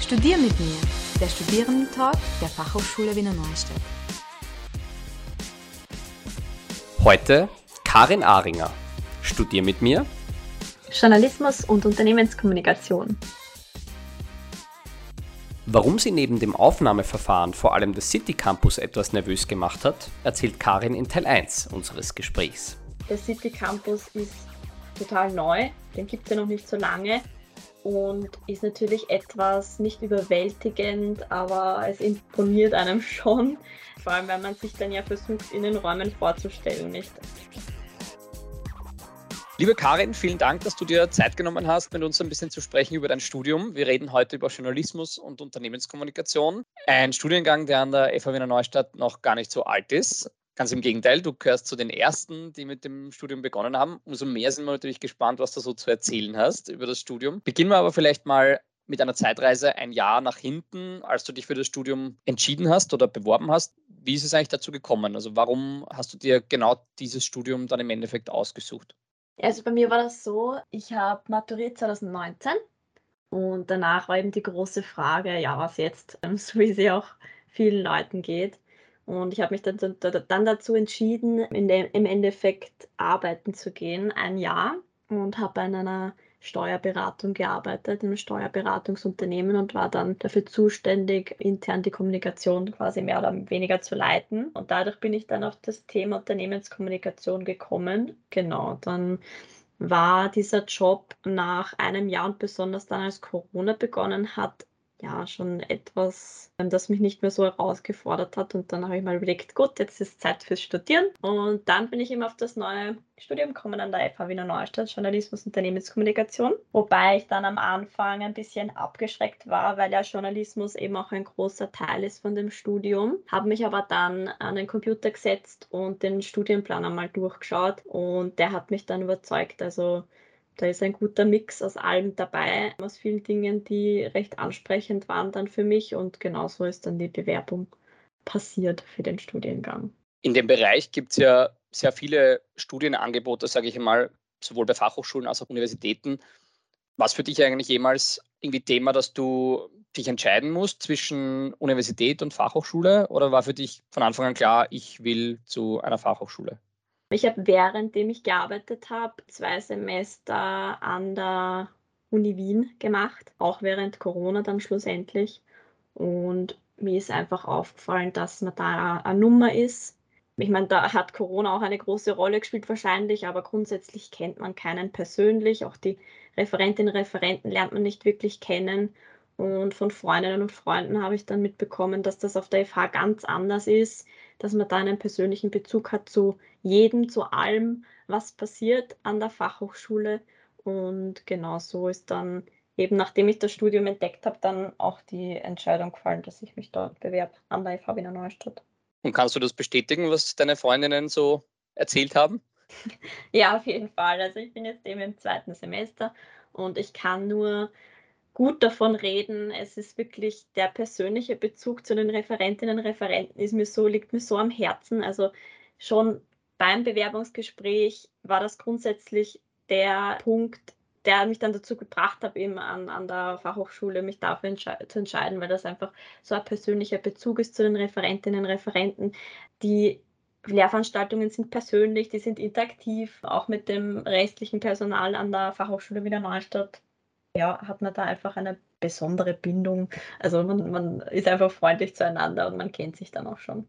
Studier mit mir, der Studierendentalk der Fachhochschule Wiener Neustadt. Heute Karin Aringer. Studier mit mir. Journalismus und Unternehmenskommunikation. Warum sie neben dem Aufnahmeverfahren vor allem das City Campus etwas nervös gemacht hat, erzählt Karin in Teil 1 unseres Gesprächs. Der City Campus ist total neu, den gibt es ja noch nicht so lange und ist natürlich etwas nicht überwältigend, aber es imponiert einem schon, vor allem wenn man sich dann ja versucht, in den Räumen vorzustellen, nicht? Liebe Karin, vielen Dank, dass du dir Zeit genommen hast, mit uns ein bisschen zu sprechen über dein Studium. Wir reden heute über Journalismus und Unternehmenskommunikation. Ein Studiengang, der an der FH Wiener Neustadt noch gar nicht so alt ist. Ganz im Gegenteil, du gehörst zu den ersten, die mit dem Studium begonnen haben. Umso mehr sind wir natürlich gespannt, was du so zu erzählen hast über das Studium. Beginnen wir aber vielleicht mal mit einer Zeitreise ein Jahr nach hinten, als du dich für das Studium entschieden hast oder beworben hast. Wie ist es eigentlich dazu gekommen? Also warum hast du dir genau dieses Studium dann im Endeffekt ausgesucht? Also bei mir war das so, ich habe maturiert 2019 und danach war eben die große Frage, ja, was jetzt, so wie sie auch vielen Leuten geht. Und ich habe mich dann, dann dazu entschieden, dem, im Endeffekt arbeiten zu gehen, ein Jahr. Und habe in einer Steuerberatung gearbeitet, in einem Steuerberatungsunternehmen und war dann dafür zuständig, intern die Kommunikation quasi mehr oder weniger zu leiten. Und dadurch bin ich dann auf das Thema Unternehmenskommunikation gekommen. Genau, dann war dieser Job nach einem Jahr und besonders dann, als Corona begonnen hat, ja schon etwas, ähm, das mich nicht mehr so herausgefordert hat. Und dann habe ich mal überlegt, gut, jetzt ist Zeit fürs Studieren. Und dann bin ich eben auf das neue Studium gekommen an der FH Wiener Neustadt, Journalismus und Unternehmenskommunikation. Wobei ich dann am Anfang ein bisschen abgeschreckt war, weil ja Journalismus eben auch ein großer Teil ist von dem Studium. Habe mich aber dann an den Computer gesetzt und den Studienplan einmal durchgeschaut und der hat mich dann überzeugt. Also da ist ein guter Mix aus allem dabei, aus vielen Dingen, die recht ansprechend waren dann für mich und genauso ist dann die Bewerbung passiert für den Studiengang. In dem Bereich gibt es ja sehr viele Studienangebote, sage ich mal, sowohl bei Fachhochschulen als auch Universitäten. Was für dich eigentlich jemals irgendwie Thema, dass du dich entscheiden musst zwischen Universität und Fachhochschule oder war für dich von Anfang an klar, ich will zu einer Fachhochschule? Ich habe währenddem ich gearbeitet habe, zwei Semester an der Uni Wien gemacht, auch während Corona dann schlussendlich. Und mir ist einfach aufgefallen, dass man da eine Nummer ist. Ich meine, da hat Corona auch eine große Rolle gespielt wahrscheinlich, aber grundsätzlich kennt man keinen persönlich. Auch die Referentinnen und Referenten lernt man nicht wirklich kennen. Und von Freundinnen und Freunden habe ich dann mitbekommen, dass das auf der FH ganz anders ist dass man da einen persönlichen Bezug hat zu jedem, zu allem, was passiert an der Fachhochschule. Und genau so ist dann eben, nachdem ich das Studium entdeckt habe, dann auch die Entscheidung gefallen, dass ich mich dort bewerbe an der FH Wiener Neustadt. Und kannst du das bestätigen, was deine Freundinnen so erzählt haben? ja, auf jeden Fall. Also ich bin jetzt eben im zweiten Semester und ich kann nur gut davon reden. Es ist wirklich der persönliche Bezug zu den Referentinnen und Referenten ist mir so, liegt mir so am Herzen. Also schon beim Bewerbungsgespräch war das grundsätzlich der Punkt, der mich dann dazu gebracht hat, eben an, an der Fachhochschule mich dafür entsche zu entscheiden, weil das einfach so ein persönlicher Bezug ist zu den Referentinnen und Referenten. Die Lehrveranstaltungen sind persönlich, die sind interaktiv, auch mit dem restlichen Personal an der Fachhochschule Wiener Neustadt ja, hat man da einfach eine besondere Bindung. Also man, man ist einfach freundlich zueinander und man kennt sich dann auch schon.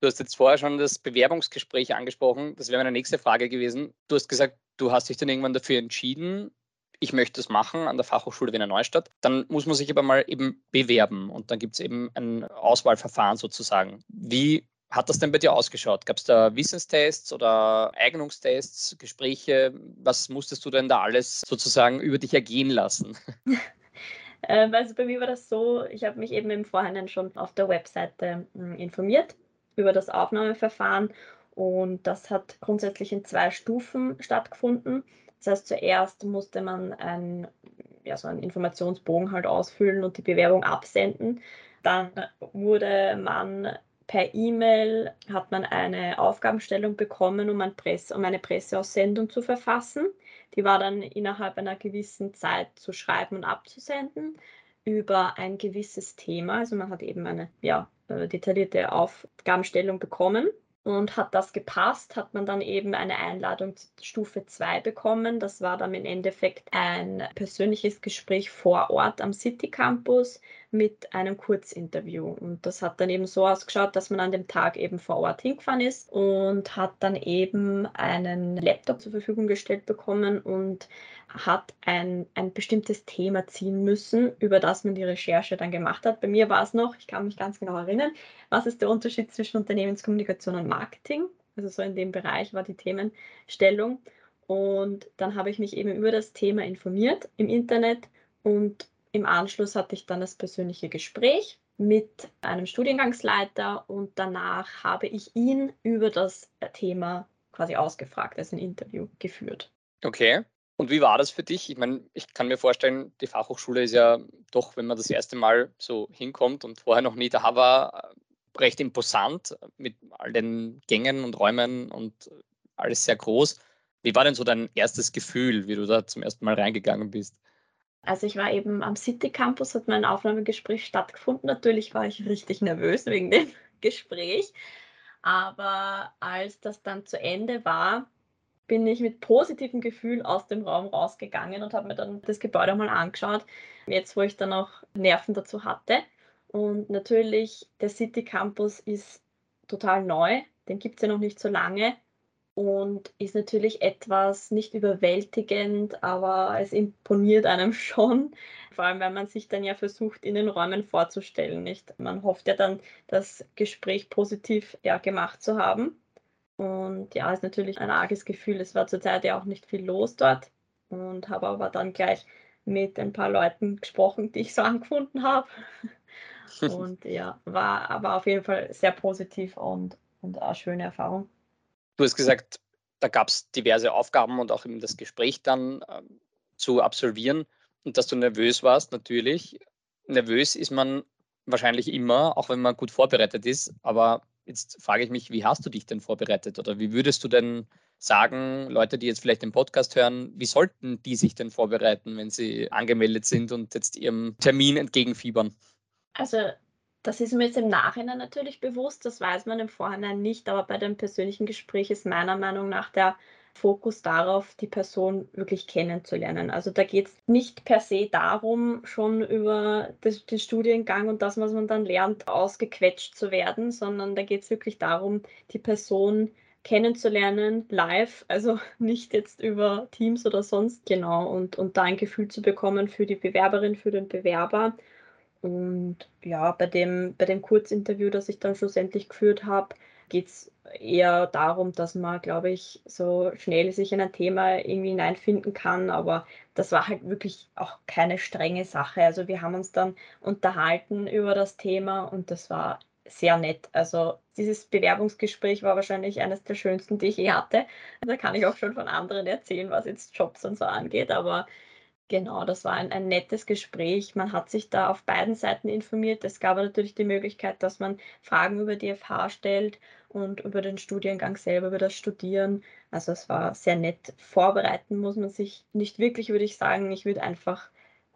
Du hast jetzt vorher schon das Bewerbungsgespräch angesprochen. Das wäre meine nächste Frage gewesen. Du hast gesagt, du hast dich dann irgendwann dafür entschieden, ich möchte es machen an der Fachhochschule Wiener Neustadt. Dann muss man sich aber mal eben bewerben und dann gibt es eben ein Auswahlverfahren sozusagen. Wie hat das denn bei dir ausgeschaut? Gab es da Wissenstests oder Eignungstests, Gespräche? Was musstest du denn da alles sozusagen über dich ergehen lassen? Ähm, also bei mir war das so, ich habe mich eben im Vorhinein schon auf der Webseite hm, informiert über das Aufnahmeverfahren und das hat grundsätzlich in zwei Stufen stattgefunden. Das heißt, zuerst musste man ein, ja, so einen Informationsbogen halt ausfüllen und die Bewerbung absenden. Dann wurde man per E-Mail hat man eine Aufgabenstellung bekommen, um, ein Presse, um eine Presseaussendung zu verfassen. Die war dann innerhalb einer gewissen Zeit zu schreiben und abzusenden. über ein gewisses Thema. Also man hat eben eine ja, äh, detaillierte Aufgabenstellung bekommen und hat das gepasst, hat man dann eben eine Einladung zu Stufe 2 bekommen. Das war dann im Endeffekt ein persönliches Gespräch vor Ort am City Campus mit einem Kurzinterview. Und das hat dann eben so ausgeschaut, dass man an dem Tag eben vor Ort hingefahren ist und hat dann eben einen Laptop zur Verfügung gestellt bekommen und hat ein, ein bestimmtes Thema ziehen müssen, über das man die Recherche dann gemacht hat. Bei mir war es noch, ich kann mich ganz genau erinnern, was ist der Unterschied zwischen Unternehmenskommunikation und Marketing? Also so in dem Bereich war die Themenstellung. Und dann habe ich mich eben über das Thema informiert im Internet und im Anschluss hatte ich dann das persönliche Gespräch mit einem Studiengangsleiter und danach habe ich ihn über das Thema quasi ausgefragt, also ein Interview geführt. Okay. Und wie war das für dich? Ich meine, ich kann mir vorstellen, die Fachhochschule ist ja doch, wenn man das erste Mal so hinkommt und vorher noch nie da war, recht imposant mit all den Gängen und Räumen und alles sehr groß. Wie war denn so dein erstes Gefühl, wie du da zum ersten Mal reingegangen bist? Also ich war eben am City Campus, hat mein Aufnahmegespräch stattgefunden. Natürlich war ich richtig nervös wegen dem Gespräch. Aber als das dann zu Ende war, bin ich mit positivem Gefühl aus dem Raum rausgegangen und habe mir dann das Gebäude mal angeschaut, jetzt wo ich dann auch Nerven dazu hatte. Und natürlich, der City Campus ist total neu, den gibt es ja noch nicht so lange und ist natürlich etwas nicht überwältigend, aber es imponiert einem schon, vor allem wenn man sich dann ja versucht, in den Räumen vorzustellen. Nicht? Man hofft ja dann, das Gespräch positiv ja, gemacht zu haben. Und ja, ist natürlich ein arges Gefühl. Es war zurzeit ja auch nicht viel los dort und habe aber dann gleich mit ein paar Leuten gesprochen, die ich so angefunden habe. Und ja, war aber auf jeden Fall sehr positiv und, und eine schöne Erfahrung. Du hast gesagt, da gab es diverse Aufgaben und auch eben das Gespräch dann äh, zu absolvieren und dass du nervös warst, natürlich. Nervös ist man wahrscheinlich immer, auch wenn man gut vorbereitet ist, aber Jetzt frage ich mich, wie hast du dich denn vorbereitet oder wie würdest du denn sagen, Leute, die jetzt vielleicht den Podcast hören, wie sollten die sich denn vorbereiten, wenn sie angemeldet sind und jetzt ihrem Termin entgegenfiebern? Also das ist mir jetzt im Nachhinein natürlich bewusst, das weiß man im Vorhinein nicht, aber bei dem persönlichen Gespräch ist meiner Meinung nach der Fokus darauf, die Person wirklich kennenzulernen. Also da geht es nicht per se darum, schon über das, den Studiengang und das, was man dann lernt, ausgequetscht zu werden, sondern da geht es wirklich darum, die Person kennenzulernen, live, also nicht jetzt über Teams oder sonst, genau, und, und da ein Gefühl zu bekommen für die Bewerberin, für den Bewerber. Und ja, bei dem, bei dem Kurzinterview, das ich dann schlussendlich geführt habe, geht es eher darum, dass man, glaube ich, so schnell sich in ein Thema irgendwie hineinfinden kann. Aber das war halt wirklich auch keine strenge Sache. Also wir haben uns dann unterhalten über das Thema und das war sehr nett. Also dieses Bewerbungsgespräch war wahrscheinlich eines der schönsten, die ich je hatte. Da kann ich auch schon von anderen erzählen, was jetzt Jobs und so angeht. Aber Genau, das war ein, ein nettes Gespräch. Man hat sich da auf beiden Seiten informiert. Es gab natürlich die Möglichkeit, dass man Fragen über die FH stellt und über den Studiengang selber, über das Studieren. Also es war sehr nett. Vorbereiten muss man sich nicht wirklich, würde ich sagen. Ich würde einfach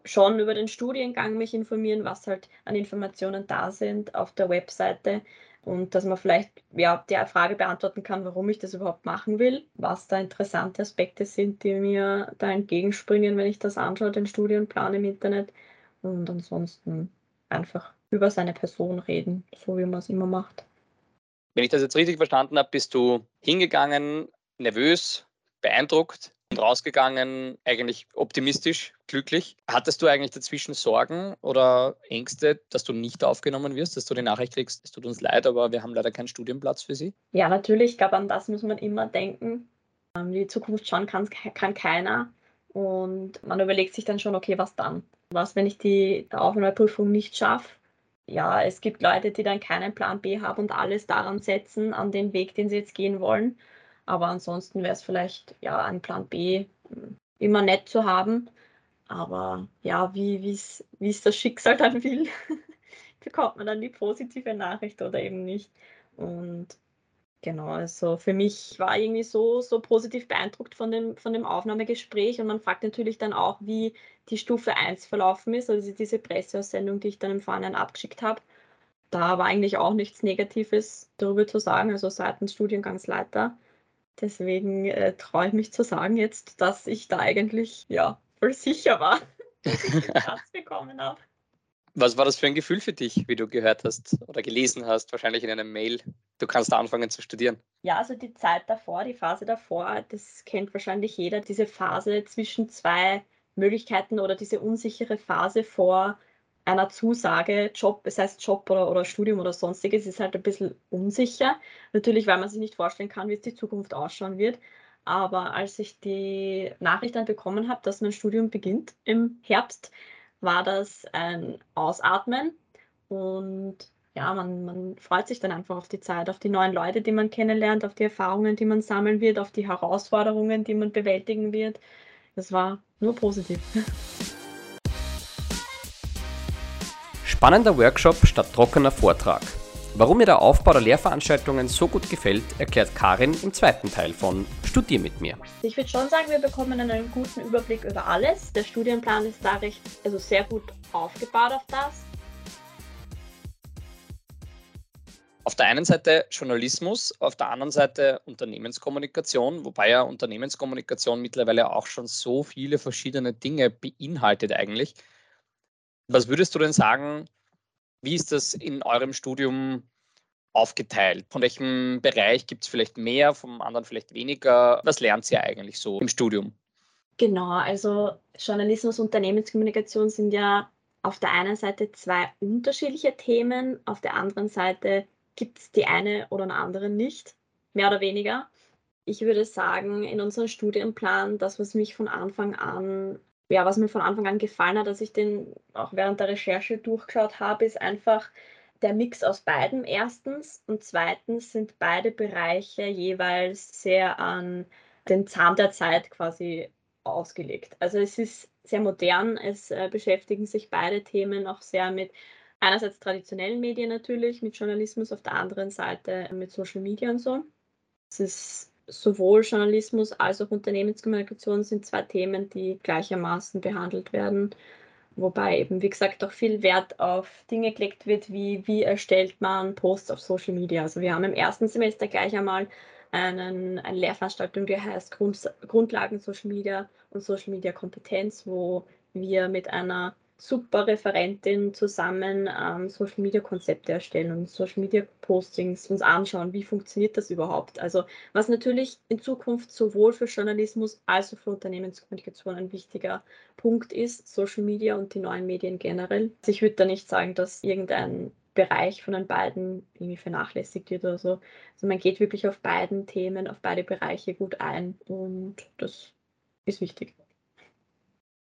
schon über den Studiengang mich informieren, was halt an Informationen da sind auf der Webseite und dass man vielleicht ja, die Frage beantworten kann, warum ich das überhaupt machen will, was da interessante Aspekte sind, die mir da entgegenspringen, wenn ich das anschaue, den Studienplan im Internet. Und ansonsten einfach über seine Person reden, so wie man es immer macht. Wenn ich das jetzt richtig verstanden habe, bist du hingegangen, nervös, beeindruckt, rausgegangen, eigentlich optimistisch, glücklich. Hattest du eigentlich dazwischen Sorgen oder Ängste, dass du nicht aufgenommen wirst, dass du die Nachricht kriegst, es tut uns leid, aber wir haben leider keinen Studienplatz für Sie? Ja, natürlich. Ich glaube, an das muss man immer denken. Ähm, die Zukunft schauen kann, kann keiner. Und man überlegt sich dann schon, okay, was dann? Was, wenn ich die Aufnahmeprüfung nicht schaffe? Ja, es gibt Leute, die dann keinen Plan B haben und alles daran setzen, an den Weg, den sie jetzt gehen wollen. Aber ansonsten wäre es vielleicht ja ein Plan B hm, immer nett zu haben. Aber ja, wie es das Schicksal dann will, bekommt man dann die positive Nachricht oder eben nicht. Und Genau, also für mich war irgendwie so, so positiv beeindruckt von dem, von dem Aufnahmegespräch und man fragt natürlich dann auch, wie die Stufe 1 verlaufen ist, also diese Presseaussendung, die ich dann im Vorhinein abgeschickt habe. Da war eigentlich auch nichts Negatives darüber zu sagen, also seitens Studiengangsleiter. Deswegen äh, traue ich mich zu sagen jetzt, dass ich da eigentlich ja voll sicher war, dass ich den Platz bekommen habe. Was war das für ein Gefühl für dich, wie du gehört hast oder gelesen hast, wahrscheinlich in einer Mail? Du kannst da anfangen zu studieren. Ja, also die Zeit davor, die Phase davor, das kennt wahrscheinlich jeder, diese Phase zwischen zwei Möglichkeiten oder diese unsichere Phase vor einer Zusage, Job, es heißt Job oder, oder Studium oder sonstiges, ist halt ein bisschen unsicher. Natürlich, weil man sich nicht vorstellen kann, wie es die Zukunft ausschauen wird. Aber als ich die Nachricht dann bekommen habe, dass mein Studium beginnt im Herbst, war das ein Ausatmen und ja, man, man freut sich dann einfach auf die Zeit, auf die neuen Leute, die man kennenlernt, auf die Erfahrungen, die man sammeln wird, auf die Herausforderungen, die man bewältigen wird. Das war nur positiv. Spannender Workshop statt trockener Vortrag. Warum mir der Aufbau der Lehrveranstaltungen so gut gefällt, erklärt Karin im zweiten Teil von Studier mit mir. Ich würde schon sagen, wir bekommen einen guten Überblick über alles. Der Studienplan ist da recht, also sehr gut aufgebaut auf das. Auf der einen Seite Journalismus, auf der anderen Seite Unternehmenskommunikation, wobei ja Unternehmenskommunikation mittlerweile auch schon so viele verschiedene Dinge beinhaltet eigentlich. Was würdest du denn sagen, wie ist das in eurem Studium aufgeteilt? Von welchem Bereich gibt es vielleicht mehr, vom anderen vielleicht weniger? Was lernt ihr eigentlich so im Studium? Genau, also Journalismus und Unternehmenskommunikation sind ja auf der einen Seite zwei unterschiedliche Themen, auf der anderen Seite gibt es die eine oder eine andere nicht, mehr oder weniger. Ich würde sagen, in unserem Studienplan, das, was mich von Anfang an ja, was mir von Anfang an gefallen hat, dass ich den auch während der Recherche durchgeschaut habe, ist einfach der Mix aus beiden erstens und zweitens sind beide Bereiche jeweils sehr an den Zahn der Zeit quasi ausgelegt. Also es ist sehr modern, es äh, beschäftigen sich beide Themen auch sehr mit einerseits traditionellen Medien natürlich, mit Journalismus, auf der anderen Seite mit Social Media und so. Es ist sowohl Journalismus als auch Unternehmenskommunikation sind zwei Themen, die gleichermaßen behandelt werden. Wobei eben, wie gesagt, auch viel Wert auf Dinge gelegt wird, wie wie erstellt man Posts auf Social Media. Also wir haben im ersten Semester gleich einmal einen, eine Lehrveranstaltung, die heißt Grund, Grundlagen Social Media und Social Media Kompetenz, wo wir mit einer super Referentin zusammen ähm, Social Media Konzepte erstellen und Social Media Postings uns anschauen, wie funktioniert das überhaupt. Also was natürlich in Zukunft sowohl für Journalismus als auch für Unternehmenskommunikation ein wichtiger Punkt ist, Social Media und die neuen Medien generell. Also ich würde da nicht sagen, dass irgendein Bereich von den beiden irgendwie vernachlässigt wird oder so. Also man geht wirklich auf beiden Themen, auf beide Bereiche gut ein und das ist wichtig.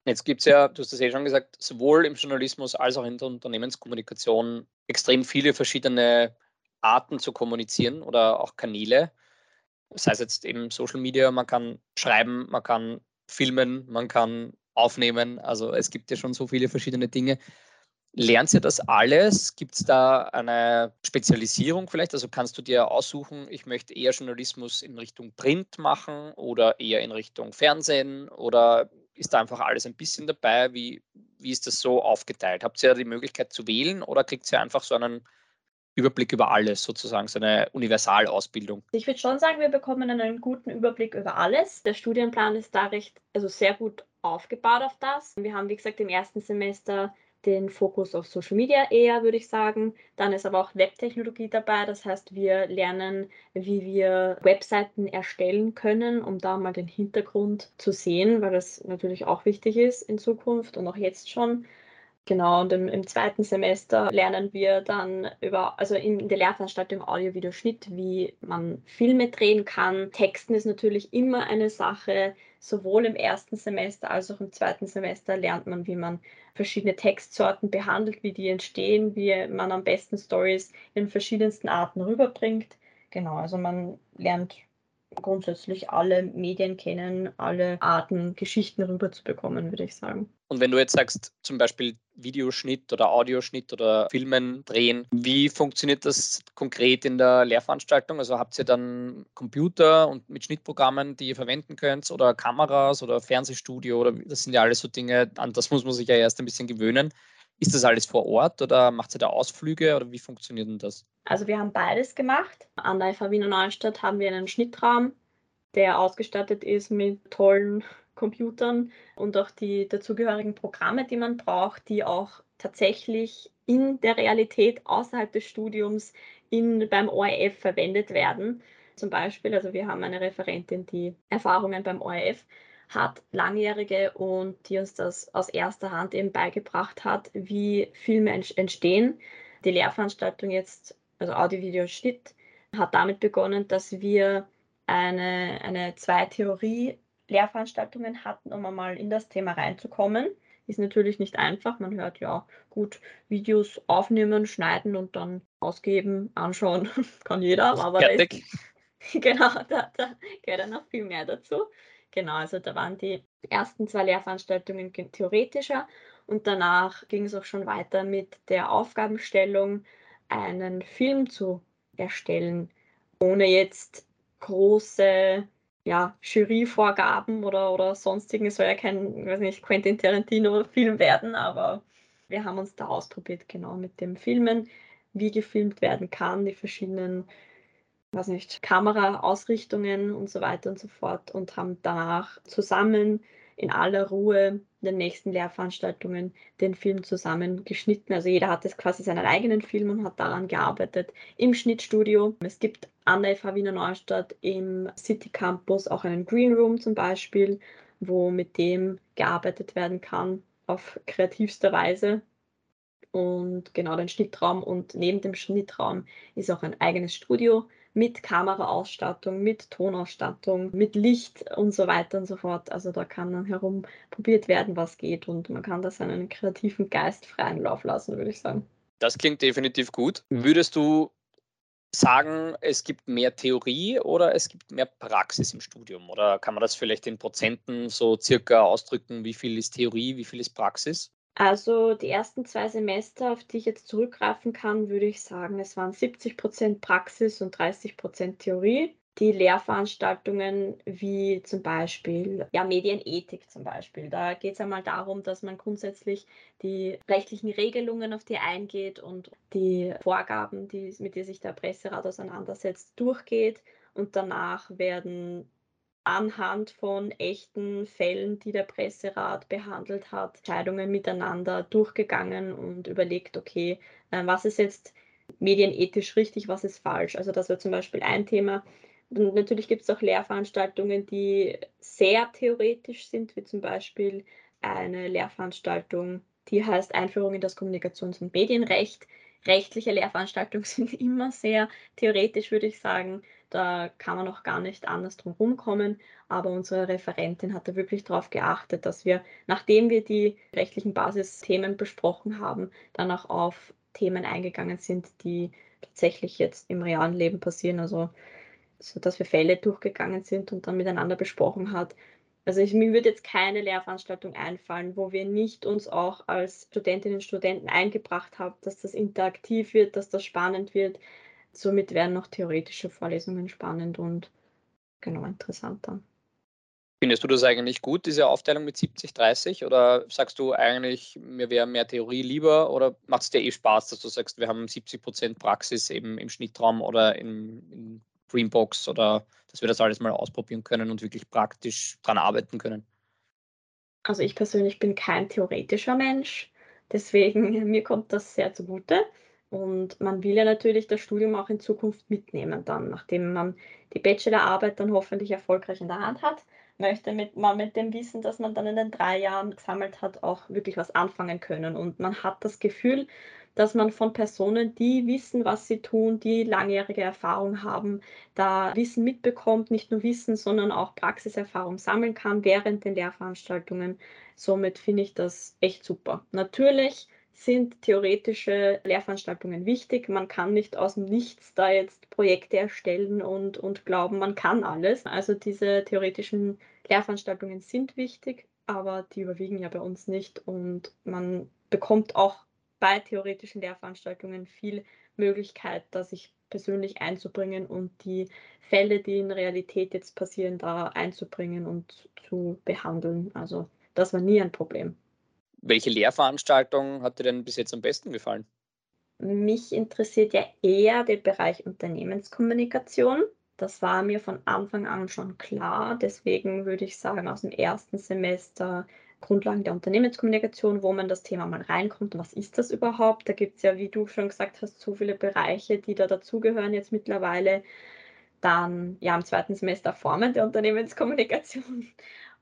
Jetzt gibt es ja, du hast es eh schon gesagt, sowohl im Journalismus als auch in der Unternehmenskommunikation extrem viele verschiedene Arten zu kommunizieren oder auch Kanäle. Das heißt jetzt eben Social Media, man kann schreiben, man kann filmen, man kann aufnehmen. Also es gibt ja schon so viele verschiedene Dinge. Lernt ihr das alles? Gibt es da eine Spezialisierung vielleicht? Also kannst du dir aussuchen, ich möchte eher Journalismus in Richtung Print machen oder eher in Richtung Fernsehen oder ist da einfach alles ein bisschen dabei? Wie, wie ist das so aufgeteilt? Habt ihr die Möglichkeit zu wählen oder kriegt ihr einfach so einen Überblick über alles, sozusagen, so eine Universalausbildung? Ich würde schon sagen, wir bekommen einen guten Überblick über alles. Der Studienplan ist da recht, also sehr gut aufgebaut auf das. Wir haben, wie gesagt, im ersten Semester den Fokus auf Social Media eher, würde ich sagen. Dann ist aber auch Webtechnologie dabei. Das heißt, wir lernen, wie wir Webseiten erstellen können, um da mal den Hintergrund zu sehen, weil das natürlich auch wichtig ist in Zukunft und auch jetzt schon. Genau, und im, im, zweiten Semester lernen wir dann über, also in der Lehrveranstaltung Audio-Video-Schnitt, wie man Filme drehen kann. Texten ist natürlich immer eine Sache. Sowohl im ersten Semester als auch im zweiten Semester lernt man, wie man verschiedene Textsorten behandelt, wie die entstehen, wie man am besten Stories in verschiedensten Arten rüberbringt. Genau, also man lernt grundsätzlich alle Medien kennen, alle Arten, Geschichten rüberzubekommen, würde ich sagen. Und wenn du jetzt sagst, zum Beispiel Videoschnitt oder Audioschnitt oder Filmen drehen, wie funktioniert das konkret in der Lehrveranstaltung? Also habt ihr dann Computer und mit Schnittprogrammen, die ihr verwenden könnt oder Kameras oder Fernsehstudio oder das sind ja alles so Dinge, an das muss man sich ja erst ein bisschen gewöhnen. Ist das alles vor Ort oder macht ihr da Ausflüge oder wie funktioniert denn das? Also wir haben beides gemacht. An der FH Wiener Neustadt haben wir einen Schnittraum, der ausgestattet ist mit tollen Computern und auch die dazugehörigen Programme, die man braucht, die auch tatsächlich in der Realität außerhalb des Studiums in, beim ORF verwendet werden. Zum Beispiel, also wir haben eine Referentin, die Erfahrungen beim ORF hat, langjährige und die uns das aus erster Hand eben beigebracht hat, wie Filme entstehen. Die Lehrveranstaltung jetzt, also Audio-Video-Schnitt, hat damit begonnen, dass wir eine, eine zwei Theorie-Lehrveranstaltungen hatten, um einmal in das Thema reinzukommen. Ist natürlich nicht einfach. Man hört ja gut Videos aufnehmen, schneiden und dann ausgeben, anschauen, kann jeder. Aber Fertig. Ist, genau, da, da gehört dann noch viel mehr dazu. Genau, also da waren die ersten zwei Lehrveranstaltungen theoretischer und danach ging es auch schon weiter mit der Aufgabenstellung, einen Film zu erstellen, ohne jetzt große ja, Juryvorgaben oder, oder sonstigen. Es soll ja kein, weiß nicht, Quentin Tarantino-Film werden, aber wir haben uns da ausprobiert, genau mit dem Filmen, wie gefilmt werden kann, die verschiedenen weiß nicht, Kameraausrichtungen und so weiter und so fort und haben danach zusammen in aller Ruhe in den nächsten Lehrveranstaltungen den Film zusammen geschnitten. Also jeder hat quasi seinen eigenen Film und hat daran gearbeitet im Schnittstudio. Es gibt an der FH Wiener Neustadt im City Campus auch einen Green Room zum Beispiel, wo mit dem gearbeitet werden kann auf kreativste Weise. Und genau den Schnittraum und neben dem Schnittraum ist auch ein eigenes Studio mit Kameraausstattung, mit Tonausstattung, mit Licht und so weiter und so fort. Also da kann dann herumprobiert werden, was geht und man kann da seinen kreativen Geist freien Lauf lassen, würde ich sagen. Das klingt definitiv gut. Würdest du sagen, es gibt mehr Theorie oder es gibt mehr Praxis im Studium? Oder kann man das vielleicht in Prozenten so circa ausdrücken, wie viel ist Theorie, wie viel ist Praxis? Also die ersten zwei Semester, auf die ich jetzt zurückgreifen kann, würde ich sagen, es waren 70 Prozent Praxis und 30 Prozent Theorie. Die Lehrveranstaltungen wie zum Beispiel ja, Medienethik zum Beispiel. Da geht es einmal darum, dass man grundsätzlich die rechtlichen Regelungen, auf die eingeht und die Vorgaben, die, mit denen sich der Presserat auseinandersetzt, durchgeht. Und danach werden anhand von echten Fällen, die der Presserat behandelt hat, Entscheidungen miteinander durchgegangen und überlegt, okay, äh, was ist jetzt medienethisch richtig, was ist falsch. Also das wäre zum Beispiel ein Thema. Und natürlich gibt es auch Lehrveranstaltungen, die sehr theoretisch sind, wie zum Beispiel eine Lehrveranstaltung, die heißt Einführung in das Kommunikations- und Medienrecht. Rechtliche Lehrveranstaltungen sind immer sehr theoretisch, würde ich sagen. Da kann man auch gar nicht anders drum rumkommen. Aber unsere Referentin hat da wirklich darauf geachtet, dass wir, nachdem wir die rechtlichen Basisthemen besprochen haben, dann auch auf Themen eingegangen sind, die tatsächlich jetzt im realen Leben passieren. Also, so dass wir Fälle durchgegangen sind und dann miteinander besprochen hat. Also ich, mir würde jetzt keine Lehrveranstaltung einfallen, wo wir nicht uns auch als Studentinnen und Studenten eingebracht haben, dass das interaktiv wird, dass das spannend wird, Somit wären noch theoretische Vorlesungen spannend und genau interessant dann. Findest du das eigentlich gut, diese Aufteilung mit 70, 30? Oder sagst du eigentlich, mir wäre mehr Theorie lieber? Oder macht es dir eh Spaß, dass du sagst, wir haben 70 Prozent Praxis eben im Schnittraum oder in, in Greenbox oder dass wir das alles mal ausprobieren können und wirklich praktisch dran arbeiten können? Also ich persönlich bin kein theoretischer Mensch, deswegen mir kommt das sehr zugute. Und man will ja natürlich das Studium auch in Zukunft mitnehmen dann, nachdem man die Bachelorarbeit dann hoffentlich erfolgreich in der Hand hat, möchte mit, man mit dem Wissen, das man dann in den drei Jahren gesammelt hat, auch wirklich was anfangen können. Und man hat das Gefühl, dass man von Personen, die wissen, was sie tun, die langjährige Erfahrung haben, da Wissen mitbekommt, nicht nur Wissen, sondern auch Praxiserfahrung sammeln kann während den Lehrveranstaltungen. Somit finde ich das echt super. Natürlich sind theoretische Lehrveranstaltungen wichtig. Man kann nicht aus dem Nichts da jetzt Projekte erstellen und, und glauben, man kann alles. Also diese theoretischen Lehrveranstaltungen sind wichtig, aber die überwiegen ja bei uns nicht und man bekommt auch bei theoretischen Lehrveranstaltungen viel Möglichkeit, da sich persönlich einzubringen und die Fälle, die in Realität jetzt passieren, da einzubringen und zu behandeln. Also das war nie ein Problem. Welche Lehrveranstaltung hat dir denn bis jetzt am besten gefallen? Mich interessiert ja eher der Bereich Unternehmenskommunikation. Das war mir von Anfang an schon klar. Deswegen würde ich sagen, aus dem ersten Semester Grundlagen der Unternehmenskommunikation, wo man das Thema mal reinkommt. Was ist das überhaupt? Da gibt es ja, wie du schon gesagt hast, so viele Bereiche, die da dazugehören jetzt mittlerweile. Dann ja im zweiten Semester Formen der Unternehmenskommunikation,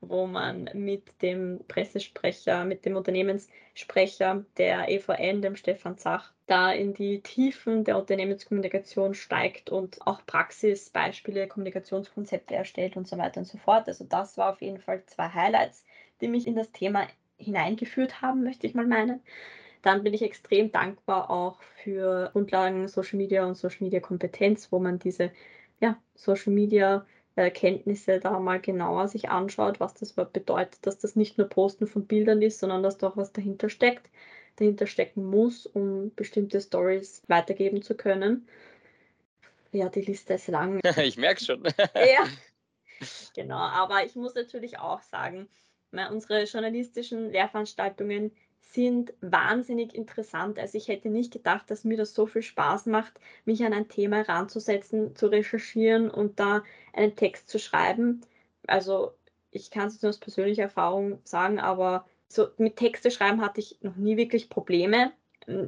wo man mit dem Pressesprecher, mit dem Unternehmenssprecher der EVN, dem Stefan Zach, da in die Tiefen der Unternehmenskommunikation steigt und auch Praxisbeispiele, Kommunikationskonzepte erstellt und so weiter und so fort. Also das war auf jeden Fall zwei Highlights, die mich in das Thema hineingeführt haben, möchte ich mal meinen. Dann bin ich extrem dankbar auch für Grundlagen Social Media und Social Media Kompetenz, wo man diese ja, Social Media äh, Kenntnisse da mal genauer sich anschaut, was das bedeutet, dass das nicht nur Posten von Bildern ist, sondern dass da auch was dahinter steckt, dahinter stecken muss, um bestimmte Stories weitergeben zu können. Ja, die Liste ist lang. ich merke schon. ja, genau. Aber ich muss natürlich auch sagen, unsere journalistischen Lehrveranstaltungen sind wahnsinnig interessant. Also ich hätte nicht gedacht, dass mir das so viel Spaß macht, mich an ein Thema heranzusetzen, zu recherchieren und da einen Text zu schreiben. Also ich kann es nur aus persönlicher Erfahrung sagen, aber so mit Texte schreiben hatte ich noch nie wirklich Probleme.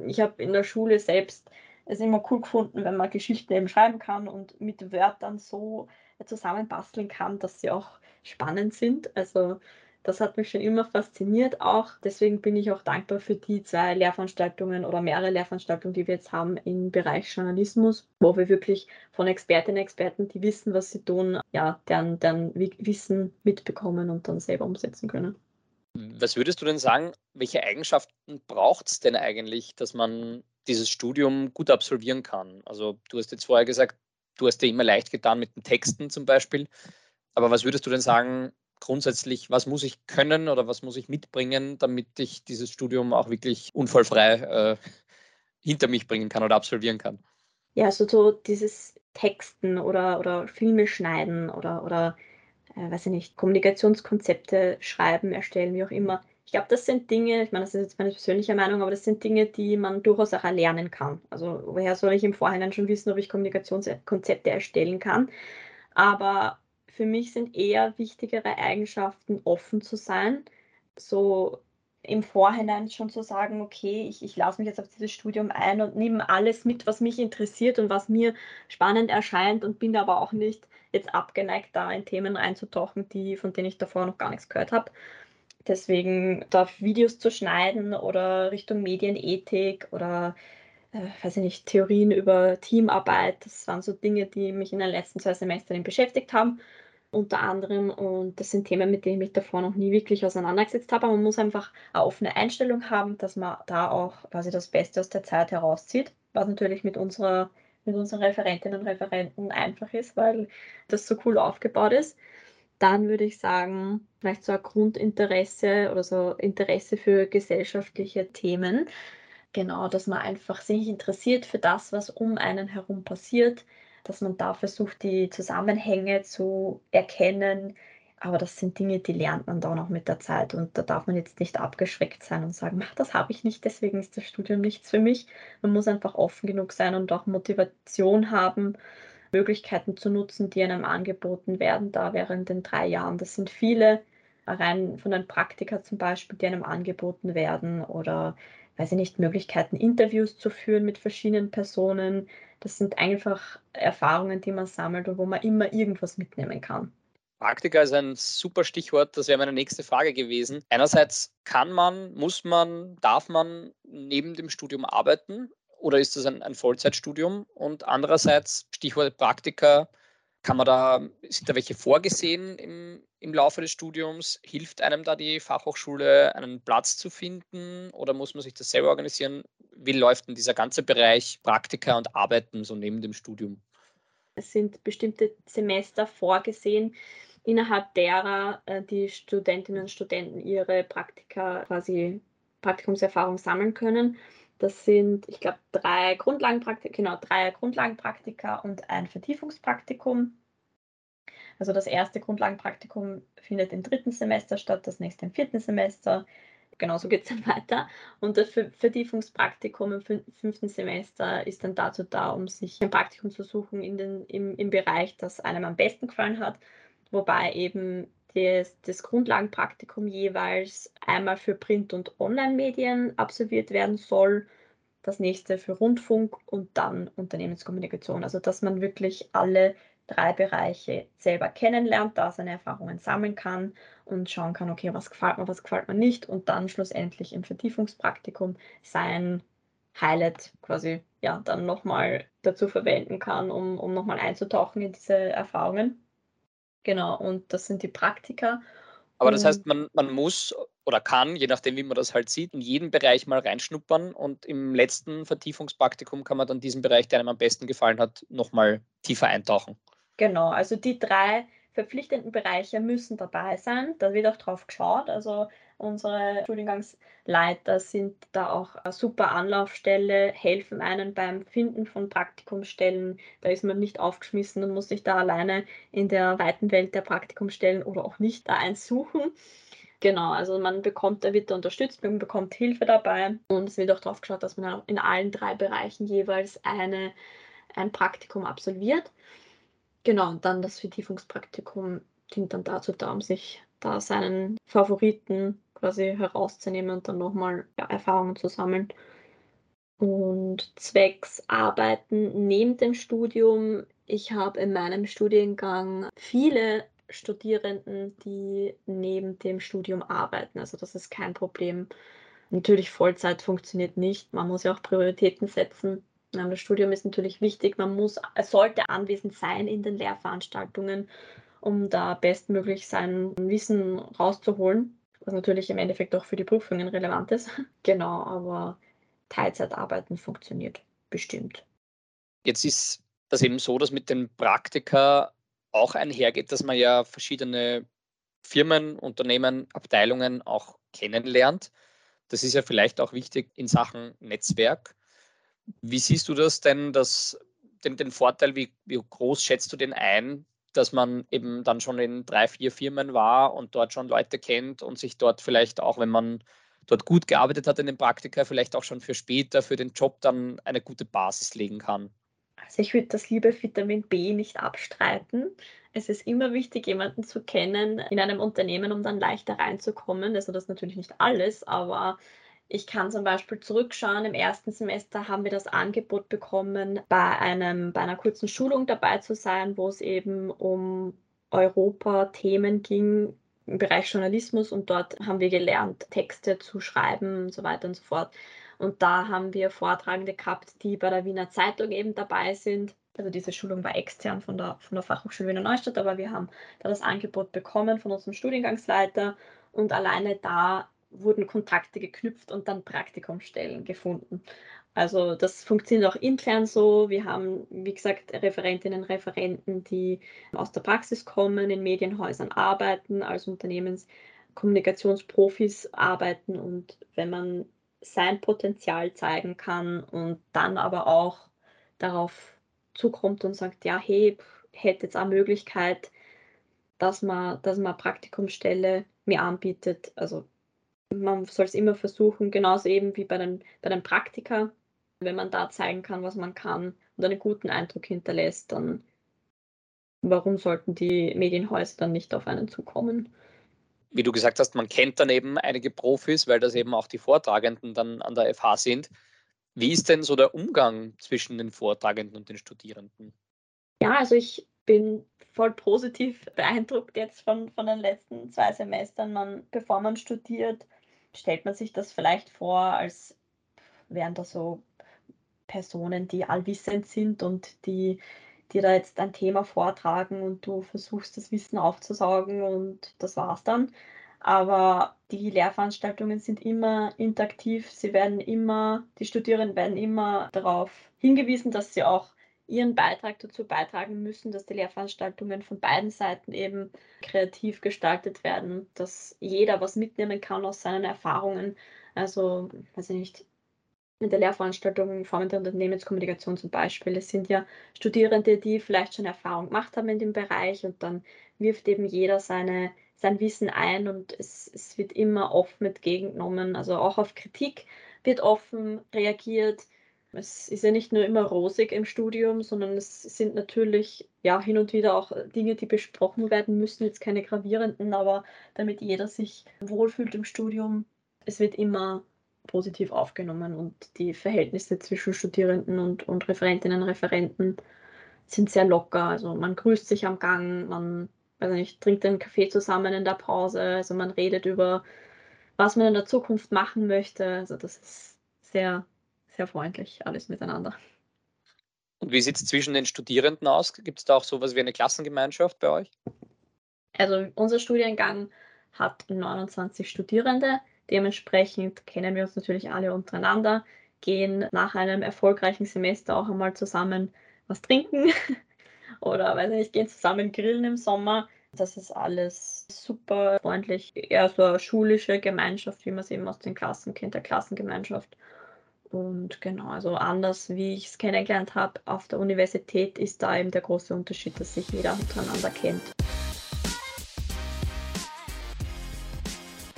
Ich habe in der Schule selbst es immer cool gefunden, wenn man Geschichten eben schreiben kann und mit Wörtern so zusammenbasteln kann, dass sie auch spannend sind. Also das hat mich schon immer fasziniert auch. Deswegen bin ich auch dankbar für die zwei Lehrveranstaltungen oder mehrere Lehrveranstaltungen, die wir jetzt haben im Bereich Journalismus, wo wir wirklich von Expertinnen und Experten, die wissen, was sie tun, ja, deren, deren Wissen mitbekommen und dann selber umsetzen können. Was würdest du denn sagen, welche Eigenschaften braucht es denn eigentlich, dass man dieses Studium gut absolvieren kann? Also du hast jetzt vorher gesagt, du hast dir immer leicht getan mit den Texten zum Beispiel. Aber was würdest du denn sagen, grundsätzlich, was muss ich können oder was muss ich mitbringen, damit ich dieses Studium auch wirklich unfallfrei äh, hinter mich bringen kann oder absolvieren kann? Ja, also so dieses Texten oder, oder Filme schneiden oder, oder äh, weiß ich nicht, Kommunikationskonzepte schreiben, erstellen, wie auch immer. Ich glaube, das sind Dinge, ich meine, das ist jetzt meine persönliche Meinung, aber das sind Dinge, die man durchaus auch erlernen kann. Also woher soll ich im Vorhinein schon wissen, ob ich Kommunikationskonzepte erstellen kann? Aber für mich sind eher wichtigere Eigenschaften, offen zu sein, so im Vorhinein schon zu sagen, okay, ich, ich lasse mich jetzt auf dieses Studium ein und nehme alles mit, was mich interessiert und was mir spannend erscheint und bin aber auch nicht jetzt abgeneigt, da in Themen reinzutauchen, die, von denen ich davor noch gar nichts gehört habe. Deswegen da Videos zu schneiden oder Richtung Medienethik oder äh, weiß ich nicht, Theorien über Teamarbeit, das waren so Dinge, die mich in den letzten zwei Semestern beschäftigt haben unter anderem. Und das sind Themen, mit denen ich mich davor noch nie wirklich auseinandergesetzt habe. Aber man muss einfach eine offene Einstellung haben, dass man da auch quasi das Beste aus der Zeit herauszieht, was natürlich mit unserer mit unseren Referentinnen und Referenten einfach ist, weil das so cool aufgebaut ist. Dann würde ich sagen, vielleicht so ein Grundinteresse oder so Interesse für gesellschaftliche Themen. Genau, dass man einfach sich interessiert für das, was um einen herum passiert, dass man da versucht, die Zusammenhänge zu erkennen. Aber das sind Dinge, die lernt man dann auch mit der Zeit. Und da darf man jetzt nicht abgeschreckt sein und sagen, das habe ich nicht, deswegen ist das Studium nichts für mich. Man muss einfach offen genug sein und auch Motivation haben, Möglichkeiten zu nutzen, die einem angeboten werden, da während den drei Jahren. Das sind viele, rein von den Praktika zum Beispiel, die einem angeboten werden oder weiß ich nicht, Möglichkeiten, Interviews zu führen mit verschiedenen Personen. Das sind einfach Erfahrungen, die man sammelt und wo man immer irgendwas mitnehmen kann. Praktika ist ein super Stichwort, das wäre meine nächste Frage gewesen. Einerseits kann man, muss man, darf man neben dem Studium arbeiten oder ist das ein, ein Vollzeitstudium? Und andererseits, Stichwort Praktika, Kann man da, sind da welche vorgesehen im, im Laufe des Studiums? Hilft einem da die Fachhochschule, einen Platz zu finden oder muss man sich das selber organisieren? Wie läuft denn dieser ganze Bereich Praktika und Arbeiten so neben dem Studium? Es sind bestimmte Semester vorgesehen, innerhalb derer äh, die Studentinnen und Studenten ihre Praktika quasi Praktikumserfahrung sammeln können. Das sind, ich glaube, drei Grundlagenpraktika, genau, drei Grundlagenpraktika und ein Vertiefungspraktikum. Also das erste Grundlagenpraktikum findet im dritten Semester statt, das nächste im vierten Semester. Genauso geht es dann weiter. Und das Vertiefungspraktikum im fünften Semester ist dann dazu da, um sich ein Praktikum zu suchen in den, im, im Bereich, das einem am besten gefallen hat. Wobei eben das, das Grundlagenpraktikum jeweils einmal für Print- und Online-Medien absolviert werden soll, das nächste für Rundfunk und dann Unternehmenskommunikation. Also dass man wirklich alle drei Bereiche selber kennenlernt, da seine Erfahrungen sammeln kann und schauen kann, okay, was gefällt mir, was gefällt mir nicht und dann schlussendlich im Vertiefungspraktikum sein Highlight quasi ja dann nochmal dazu verwenden kann, um, um nochmal einzutauchen in diese Erfahrungen. Genau, und das sind die Praktika. Aber das heißt, man, man muss oder kann, je nachdem, wie man das halt sieht, in jeden Bereich mal reinschnuppern und im letzten Vertiefungspraktikum kann man dann diesen Bereich, der einem am besten gefallen hat, nochmal tiefer eintauchen. Genau, also die drei verpflichtenden Bereiche müssen dabei sein. Da wird auch drauf geschaut. Also unsere Studiengangsleiter sind da auch eine super Anlaufstelle, helfen einen beim Finden von Praktikumsstellen. Da ist man nicht aufgeschmissen und muss sich da alleine in der weiten Welt der Praktikumsstellen oder auch nicht da eins suchen. Genau, also man bekommt, da wird da unterstützt, man bekommt Hilfe dabei und es wird auch darauf geschaut, dass man in allen drei Bereichen jeweils eine, ein Praktikum absolviert. Genau, und dann das Vertiefungspraktikum dient dann dazu da, um sich da seinen Favoriten quasi herauszunehmen und dann nochmal ja, Erfahrungen zu sammeln. Und zwecks Arbeiten neben dem Studium, ich habe in meinem Studiengang viele Studierenden, die neben dem Studium arbeiten. Also das ist kein Problem. Natürlich Vollzeit funktioniert nicht. Man muss ja auch Prioritäten setzen. Das Studium ist natürlich wichtig. Man muss, sollte anwesend sein in den Lehrveranstaltungen, um da bestmöglich sein Wissen rauszuholen, was natürlich im Endeffekt auch für die Prüfungen relevant ist. genau, aber Teilzeitarbeiten funktioniert bestimmt. Jetzt ist das eben so, dass mit den Praktika auch einhergeht, dass man ja verschiedene Firmen, Unternehmen, Abteilungen auch kennenlernt. Das ist ja vielleicht auch wichtig in Sachen Netzwerk. Wie siehst du das denn, dass, den, den Vorteil, wie, wie groß schätzt du den ein, dass man eben dann schon in drei, vier Firmen war und dort schon Leute kennt und sich dort vielleicht auch, wenn man dort gut gearbeitet hat in den Praktika, vielleicht auch schon für später, für den Job dann eine gute Basis legen kann? Also ich würde das liebe Vitamin B nicht abstreiten. Es ist immer wichtig, jemanden zu kennen in einem Unternehmen, um dann leichter reinzukommen. Also das ist natürlich nicht alles, aber ich kann zum Beispiel zurückschauen. Im ersten Semester haben wir das Angebot bekommen, bei, einem, bei einer kurzen Schulung dabei zu sein, wo es eben um Europa-Themen ging im Bereich Journalismus und dort haben wir gelernt, Texte zu schreiben und so weiter und so fort. Und da haben wir Vortragende gehabt, die bei der Wiener Zeitung eben dabei sind. Also diese Schulung war extern von der, von der Fachhochschule Wiener Neustadt, aber wir haben da das Angebot bekommen von unserem Studiengangsleiter und alleine da wurden Kontakte geknüpft und dann Praktikumsstellen gefunden. Also das funktioniert auch intern so. Wir haben, wie gesagt, Referentinnen, Referenten, die aus der Praxis kommen, in Medienhäusern arbeiten, als Unternehmenskommunikationsprofis arbeiten und wenn man sein Potenzial zeigen kann und dann aber auch darauf zukommt und sagt, ja, hey, hätte jetzt auch Möglichkeit, dass man, dass man Praktikumsstelle mir anbietet. Also man soll es immer versuchen, genauso eben wie bei den, bei den Praktika. Wenn man da zeigen kann, was man kann und einen guten Eindruck hinterlässt, dann warum sollten die Medienhäuser dann nicht auf einen zukommen? Wie du gesagt hast, man kennt dann eben einige Profis, weil das eben auch die Vortragenden dann an der FH sind. Wie ist denn so der Umgang zwischen den Vortragenden und den Studierenden? Ja, also ich bin voll positiv beeindruckt jetzt von, von den letzten zwei Semestern. Man, bevor man studiert, stellt man sich das vielleicht vor, als wären da so Personen, die allwissend sind und die, dir da jetzt ein Thema vortragen und du versuchst das Wissen aufzusaugen und das war's dann. Aber die Lehrveranstaltungen sind immer interaktiv. Sie werden immer, die Studierenden werden immer darauf hingewiesen, dass sie auch ihren Beitrag dazu beitragen müssen, dass die Lehrveranstaltungen von beiden Seiten eben kreativ gestaltet werden, dass jeder was mitnehmen kann aus seinen Erfahrungen. Also, weiß ich nicht, in der Lehrveranstaltung Formen der Unternehmenskommunikation zum Beispiel. Es sind ja Studierende, die vielleicht schon Erfahrung gemacht haben in dem Bereich und dann wirft eben jeder seine, sein Wissen ein und es, es wird immer offen entgegengenommen. Also auch auf Kritik wird offen reagiert. Es ist ja nicht nur immer rosig im Studium, sondern es sind natürlich ja hin und wieder auch Dinge, die besprochen werden müssen, jetzt keine gravierenden, aber damit jeder sich wohlfühlt im Studium. Es wird immer positiv aufgenommen und die Verhältnisse zwischen Studierenden und, und Referentinnen und Referenten sind sehr locker. Also man grüßt sich am Gang, man weiß nicht, trinkt einen Kaffee zusammen in der Pause, also man redet über, was man in der Zukunft machen möchte. Also das ist sehr, sehr freundlich, alles miteinander. Und wie sieht es zwischen den Studierenden aus? Gibt es da auch sowas wie eine Klassengemeinschaft bei euch? Also unser Studiengang hat 29 Studierende. Dementsprechend kennen wir uns natürlich alle untereinander, gehen nach einem erfolgreichen Semester auch einmal zusammen was trinken oder weiß nicht, gehen zusammen grillen im Sommer. Das ist alles super freundlich, eher so eine schulische Gemeinschaft, wie man es eben aus den Klassen kennt, der Klassengemeinschaft. Und genau, also anders wie ich es kennengelernt habe auf der Universität, ist da eben der große Unterschied, dass sich jeder untereinander kennt.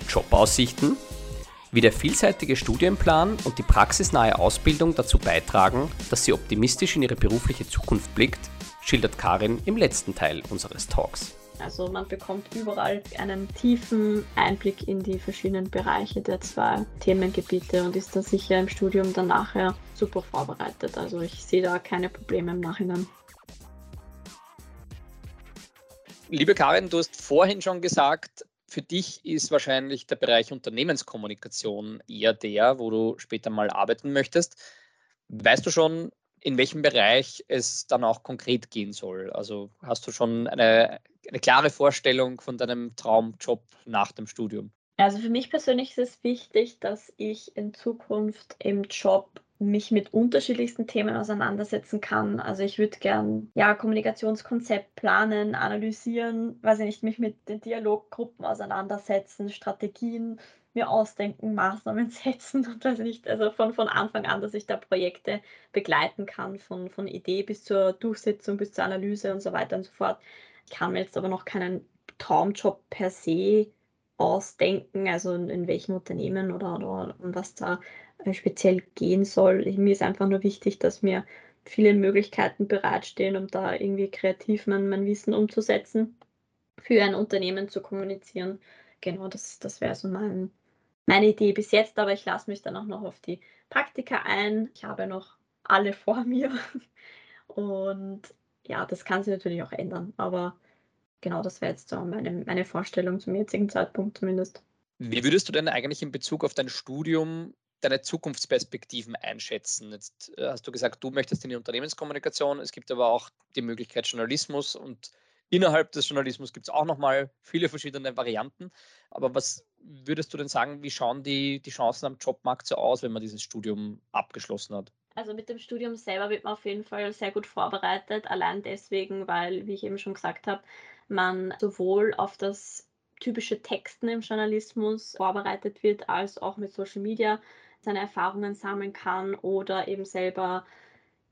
Jobaussichten, wie der vielseitige Studienplan und die praxisnahe Ausbildung dazu beitragen, dass sie optimistisch in ihre berufliche Zukunft blickt, schildert Karin im letzten Teil unseres Talks. Also man bekommt überall einen tiefen Einblick in die verschiedenen Bereiche der zwei Themengebiete und ist da sicher im Studium dann nachher super vorbereitet. Also ich sehe da keine Probleme im Nachhinein. Liebe Karin, du hast vorhin schon gesagt, für dich ist wahrscheinlich der Bereich Unternehmenskommunikation eher der, wo du später mal arbeiten möchtest. Weißt du schon, in welchem Bereich es dann auch konkret gehen soll? Also hast du schon eine, eine klare Vorstellung von deinem Traumjob nach dem Studium? Also für mich persönlich ist es wichtig, dass ich in Zukunft im Job mich mit unterschiedlichsten Themen auseinandersetzen kann. Also ich würde gern ja Kommunikationskonzept planen, analysieren, weiß ich nicht, mich mit den Dialoggruppen auseinandersetzen, Strategien mir ausdenken, Maßnahmen setzen und weiß ich nicht, also von, von Anfang an, dass ich da Projekte begleiten kann, von, von Idee bis zur Durchsetzung, bis zur Analyse und so weiter und so fort. Ich kann mir jetzt aber noch keinen Traumjob per se ausdenken, also in, in welchem Unternehmen oder, oder was da äh, speziell gehen soll. Mir ist einfach nur wichtig, dass mir viele Möglichkeiten bereitstehen, um da irgendwie kreativ mein, mein Wissen umzusetzen, für ein Unternehmen zu kommunizieren. Genau, das, das wäre so mein, meine Idee bis jetzt, aber ich lasse mich dann auch noch auf die Praktika ein. Ich habe noch alle vor mir. Und ja, das kann sich natürlich auch ändern, aber genau das wäre jetzt so meine, meine Vorstellung zum jetzigen Zeitpunkt zumindest. Wie würdest du denn eigentlich in Bezug auf dein Studium deine Zukunftsperspektiven einschätzen? Jetzt äh, hast du gesagt, du möchtest in die Unternehmenskommunikation. Es gibt aber auch die Möglichkeit Journalismus und innerhalb des Journalismus gibt es auch nochmal viele verschiedene Varianten. Aber was würdest du denn sagen, wie schauen die, die Chancen am Jobmarkt so aus, wenn man dieses Studium abgeschlossen hat? Also mit dem Studium selber wird man auf jeden Fall sehr gut vorbereitet. Allein deswegen, weil, wie ich eben schon gesagt habe, man sowohl auf das typische Texten im Journalismus vorbereitet wird, als auch mit Social Media seine Erfahrungen sammeln kann oder eben selber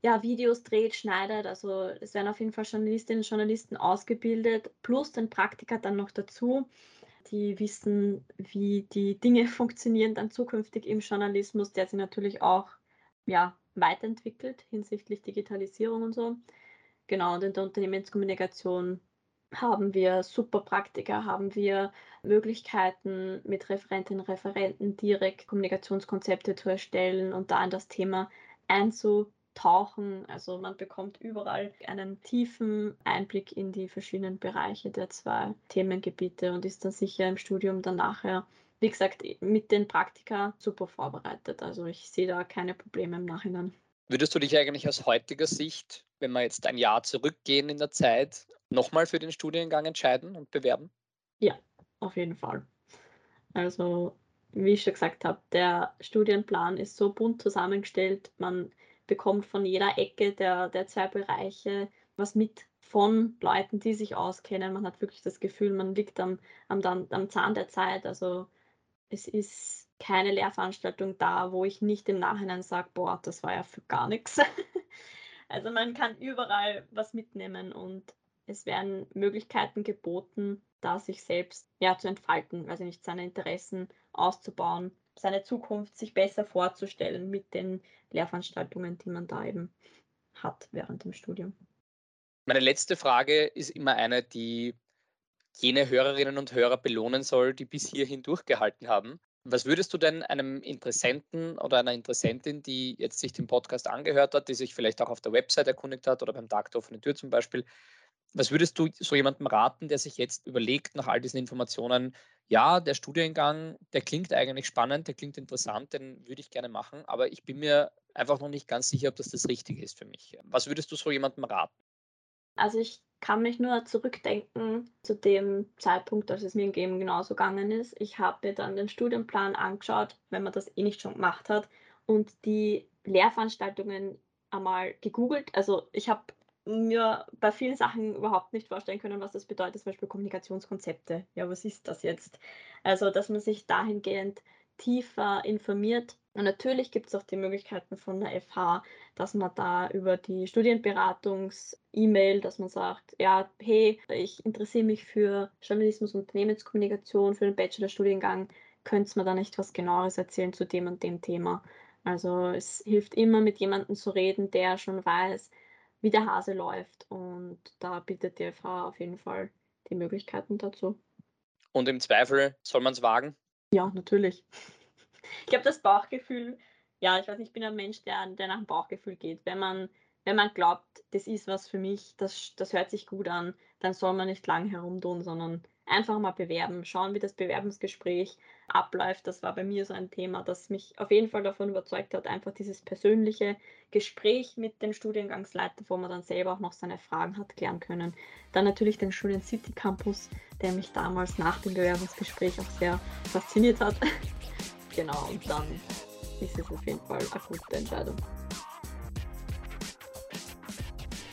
ja, Videos dreht, schneidet. Also es werden auf jeden Fall Journalistinnen und Journalisten ausgebildet, plus den Praktiker dann noch dazu. Die wissen, wie die Dinge funktionieren dann zukünftig im Journalismus, der sich natürlich auch ja, weiterentwickelt hinsichtlich Digitalisierung und so. Genau, und in der Unternehmenskommunikation haben wir super Praktika, haben wir Möglichkeiten, mit Referentinnen und Referenten direkt Kommunikationskonzepte zu erstellen und da in das Thema einzutauchen. Also man bekommt überall einen tiefen Einblick in die verschiedenen Bereiche der zwei Themengebiete und ist dann sicher im Studium dann nachher, wie gesagt, mit den Praktika super vorbereitet. Also ich sehe da keine Probleme im Nachhinein. Würdest du dich eigentlich aus heutiger Sicht, wenn wir jetzt ein Jahr zurückgehen in der Zeit, nochmal für den Studiengang entscheiden und bewerben? Ja, auf jeden Fall. Also, wie ich schon gesagt habe, der Studienplan ist so bunt zusammengestellt. Man bekommt von jeder Ecke der, der zwei Bereiche was mit von Leuten, die sich auskennen. Man hat wirklich das Gefühl, man liegt am, am, am Zahn der Zeit. Also es ist keine Lehrveranstaltung da, wo ich nicht im Nachhinein sage, boah, das war ja für gar nichts. Also man kann überall was mitnehmen und es werden Möglichkeiten geboten, da sich selbst ja, zu entfalten, also nicht seine Interessen auszubauen, seine Zukunft sich besser vorzustellen mit den Lehrveranstaltungen, die man da eben hat während dem Studium. Meine letzte Frage ist immer eine, die jene Hörerinnen und Hörer belohnen soll, die bis hierhin durchgehalten haben. Was würdest du denn einem Interessenten oder einer Interessentin, die jetzt sich den Podcast angehört hat, die sich vielleicht auch auf der Website erkundigt hat oder beim Tag der offenen Tür zum Beispiel, was würdest du so jemandem raten, der sich jetzt überlegt, nach all diesen Informationen, ja, der Studiengang, der klingt eigentlich spannend, der klingt interessant, den würde ich gerne machen, aber ich bin mir einfach noch nicht ganz sicher, ob das das Richtige ist für mich. Was würdest du so jemandem raten? Also ich kann mich nur zurückdenken zu dem Zeitpunkt, als es mir eben genauso gegangen ist. Ich habe mir dann den Studienplan angeschaut, wenn man das eh nicht schon gemacht hat, und die Lehrveranstaltungen einmal gegoogelt. Also ich habe mir bei vielen Sachen überhaupt nicht vorstellen können, was das bedeutet, zum Beispiel Kommunikationskonzepte. Ja, was ist das jetzt? Also, dass man sich dahingehend tiefer informiert. Und natürlich gibt es auch die Möglichkeiten von der FH, dass man da über die Studienberatungs-E-Mail, dass man sagt, ja, hey, ich interessiere mich für Journalismus und Unternehmenskommunikation, für den Bachelorstudiengang, könnt ihr mir da nicht was genaueres erzählen zu dem und dem Thema? Also es hilft immer, mit jemandem zu reden, der schon weiß, wie der Hase läuft. Und da bietet die FH auf jeden Fall die Möglichkeiten dazu. Und im Zweifel soll man es wagen? Ja, natürlich. Ich glaube, das Bauchgefühl, ja, ich weiß nicht, ich bin ein Mensch, der, der nach dem Bauchgefühl geht. Wenn man, wenn man glaubt, das ist was für mich, das, das hört sich gut an, dann soll man nicht lang herumtun, sondern einfach mal bewerben, schauen, wie das Bewerbungsgespräch abläuft. Das war bei mir so ein Thema, das mich auf jeden Fall davon überzeugt hat, einfach dieses persönliche Gespräch mit dem Studiengangsleiter, wo man dann selber auch noch seine Fragen hat klären können. Dann natürlich den Studien City Campus, der mich damals nach dem Bewerbungsgespräch auch sehr fasziniert hat. genau, und dann ist es auf jeden Fall eine gute Entscheidung.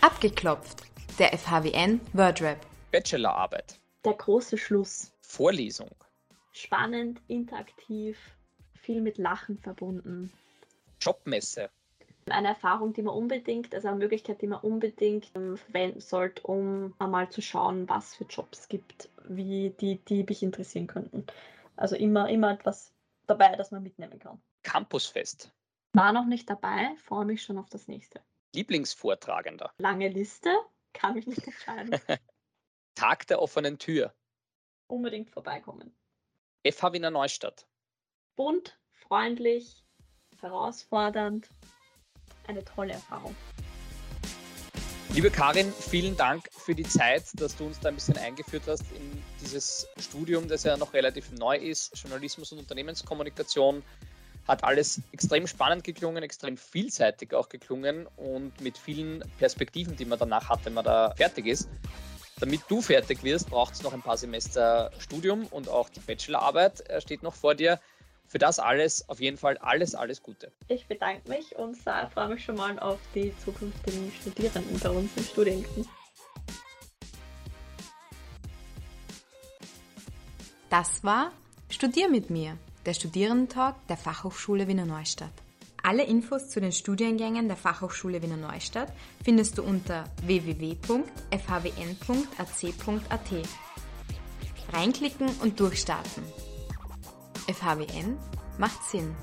Abgeklopft. Der FHWN WordRap. Bachelorarbeit. Der große Schluss. Vorlesung. Spannend, interaktiv, viel mit Lachen verbunden. Jobmesse. Eine Erfahrung, die man unbedingt, also eine Möglichkeit, die man unbedingt ähm, verwenden sollte, um einmal zu schauen, was für Jobs gibt, wie die, die mich interessieren könnten. Also immer, immer etwas dabei, das man mitnehmen kann. Campusfest. War noch nicht dabei, freue mich schon auf das nächste. Lieblingsvortragender. Lange Liste, kann mich nicht entscheiden. Tag der offenen Tür. Unbedingt vorbeikommen. FH Wiener Neustadt. Bunt, freundlich, herausfordernd. Eine tolle Erfahrung. Liebe Karin, vielen Dank für die Zeit, dass du uns da ein bisschen eingeführt hast in dieses Studium, das ja noch relativ neu ist. Journalismus und Unternehmenskommunikation hat alles extrem spannend geklungen, extrem vielseitig auch geklungen und mit vielen Perspektiven, die man danach hat, wenn man da fertig ist. Damit du fertig wirst, braucht es noch ein paar Semester Studium und auch die Bachelorarbeit steht noch vor dir. Für das alles auf jeden Fall alles, alles Gute. Ich bedanke mich und freue mich schon mal auf die zukünftigen Studierenden bei uns im Studiengang. Das war Studier mit mir, der Studierendentalk der Fachhochschule Wiener Neustadt. Alle Infos zu den Studiengängen der Fachhochschule Wiener Neustadt findest du unter www.fhwn.ac.at. Reinklicken und durchstarten. FHWN macht Sinn.